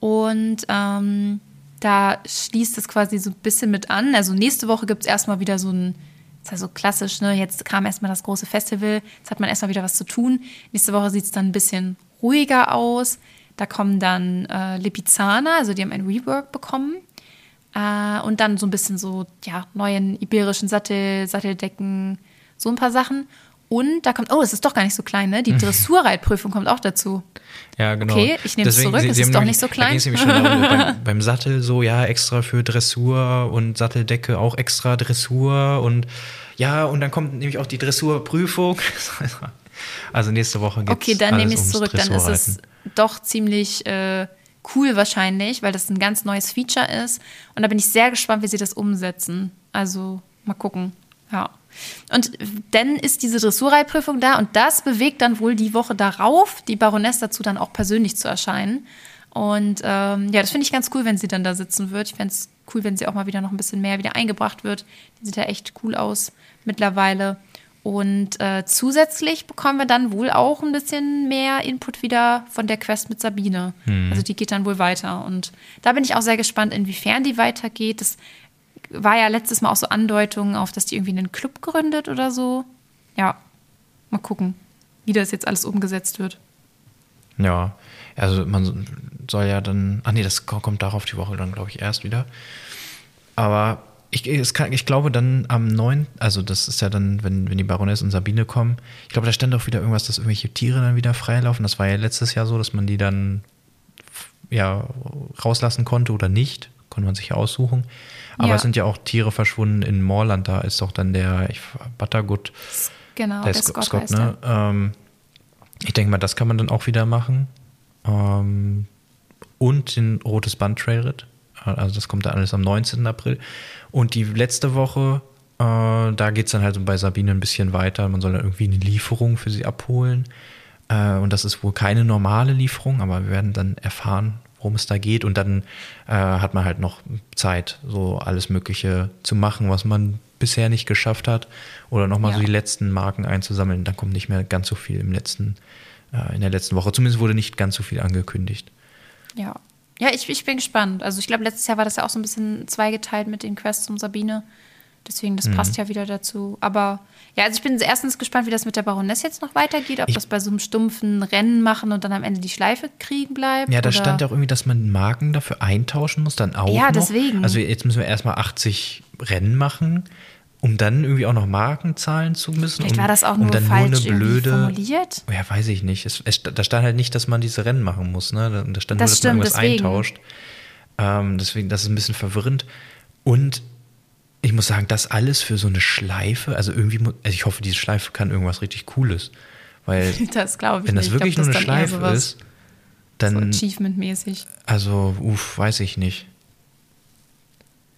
und ähm, da schließt es quasi so ein bisschen mit an. Also nächste Woche gibt es erstmal wieder so ein, ist ja so klassisch, ne? Jetzt kam erstmal das große Festival, jetzt hat man erstmal wieder was zu tun. Nächste Woche sieht es dann ein bisschen ruhiger aus. Da kommen dann äh, Lipizzaner, also die haben ein Rework bekommen. Äh, und dann so ein bisschen so, ja, neuen iberischen Sattel, Satteldecken, so ein paar Sachen. Und da kommt, oh, es ist doch gar nicht so klein, ne? Die Dressurreitprüfung kommt auch dazu. Ja, genau. Okay, ich nehme es zurück, es ist doch nicht so klein. Darum, beim, beim Sattel so, ja, extra für Dressur und Satteldecke auch extra Dressur und ja, und dann kommt nämlich auch die Dressurprüfung. Also nächste Woche geht's Okay, dann nehme ich es zurück. Dann ist es doch ziemlich äh, cool wahrscheinlich, weil das ein ganz neues Feature ist. Und da bin ich sehr gespannt, wie sie das umsetzen. Also mal gucken. Ja. Und dann ist diese Dressurreitprüfung da und das bewegt dann wohl die Woche darauf, die Baroness dazu dann auch persönlich zu erscheinen. Und ähm, ja, das finde ich ganz cool, wenn sie dann da sitzen wird. Ich fände es cool, wenn sie auch mal wieder noch ein bisschen mehr wieder eingebracht wird. Die sieht ja echt cool aus mittlerweile. Und äh, zusätzlich bekommen wir dann wohl auch ein bisschen mehr Input wieder von der Quest mit Sabine. Also die geht dann wohl weiter. Und da bin ich auch sehr gespannt, inwiefern die weitergeht. Das war ja letztes Mal auch so Andeutungen auf, dass die irgendwie einen Club gründet oder so. Ja, mal gucken, wie das jetzt alles umgesetzt wird. Ja, also man soll ja dann, ach nee, das ko- kommt darauf die Woche dann, glaube ich, erst wieder. Aber ich, kann, ich glaube dann am 9., also das ist ja dann, wenn, wenn die Baroness und Sabine kommen, ich glaube, da stand auch wieder irgendwas, dass irgendwelche Tiere dann wieder freilaufen. Das war ja letztes Jahr so, dass man die dann ja rauslassen konnte oder nicht. Konnte man sich ja aussuchen. Aber Ja. es sind ja auch Tiere verschwunden in Moorland. Da ist doch dann der ich, Buttergut, Genau, der, der Scott, Scott, ne? Ähm, ich denke mal, das kann man dann auch wieder machen. Ähm, und den Rotes Band Trailritt. Also das kommt dann alles am 19. April. Und die letzte Woche, äh, da geht es dann halt so bei Sabine ein bisschen weiter. Man soll dann irgendwie eine Lieferung für sie abholen. Äh, und das ist wohl keine normale Lieferung, aber wir werden dann erfahren, worum es da geht. Und dann äh, hat man halt noch Zeit, so alles Mögliche zu machen, was man bisher nicht geschafft hat. Oder nochmal Ja. so die letzten Marken einzusammeln. Dann kommt nicht mehr ganz so viel im letzten, äh, in der letzten Woche. Zumindest wurde nicht ganz so viel angekündigt. Ja. Ja, ich, ich bin gespannt. Also ich glaube, letztes Jahr war das ja auch so ein bisschen zweigeteilt mit den Quests um Sabine. Deswegen, Mhm. das passt ja wieder dazu. Aber ja, also ich bin erstens gespannt, wie das mit der Baroness jetzt noch weitergeht. Ob Ich- das bei so einem stumpfen Rennen machen und dann am Ende die Schleife kriegen bleibt. Ja, da stand auch irgendwie, dass man Marken dafür eintauschen muss, dann auch. Ja, noch. deswegen. Also jetzt müssen wir erstmal 80 Rennen machen, um dann irgendwie auch noch Marken zahlen zu müssen. Vielleicht um, war das auch um nur dann falsch nur eine blöde. formuliert. Ja, weiß ich nicht. Es, es, da stand halt nicht, dass man diese Rennen machen muss. Ne? Da- Da stand Das nur, dass stimmt, man irgendwas deswegen. eintauscht. Ähm, deswegen, das ist ein bisschen verwirrend. Und ich muss sagen, das alles für so eine Schleife, also irgendwie, also ich hoffe, diese Schleife kann irgendwas richtig Cooles. Weil, Das glaube ich wenn das nicht. wirklich ich glaub, nur eine das eher Schleife ist, dann, So Achievement-mäßig. also, uff, weiß ich nicht.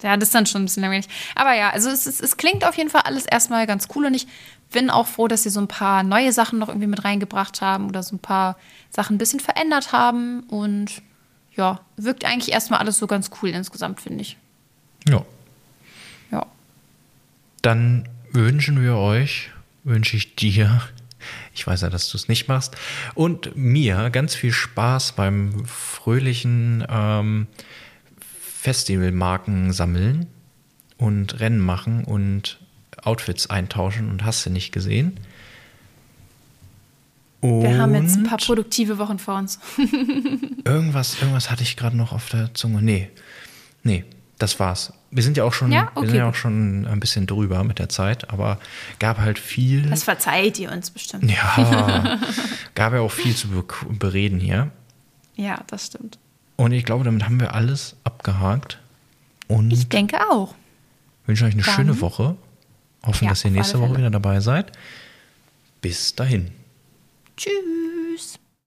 Ja, das ist dann schon ein bisschen langweilig. Aber ja, also es, ist, es klingt auf jeden Fall alles erstmal ganz cool und ich bin auch froh, dass sie so ein paar neue Sachen noch irgendwie mit reingebracht haben oder so ein paar Sachen ein bisschen verändert haben und ja, wirkt eigentlich erstmal alles so ganz cool insgesamt, finde ich. Ja. Dann wünschen wir euch, wünsche ich dir, ich weiß ja, dass du es nicht machst, und mir ganz viel Spaß beim fröhlichen ähm, Festivalmarken sammeln und Rennen machen und Outfits eintauschen und hast du nicht gesehen. Wir haben jetzt ein Und paar produktive Wochen vor uns. Irgendwas, irgendwas hatte ich gerade noch auf der Zunge. Nee. Nee, das war's. Wir sind ja auch schon, Ja? wir Okay, sind ja auch schon ein bisschen drüber mit der Zeit, aber gab halt viel. Das verzeiht ihr uns bestimmt. ja, gab ja auch viel zu be bereden hier. Ja, das stimmt. Und ich glaube, damit haben wir alles abgehakt. Und Ich denke auch. wünsche euch eine Dann- schöne Woche. Hoffen, Ja, dass ihr nächste Woche wieder dabei seid. Bis dahin. Tschüss.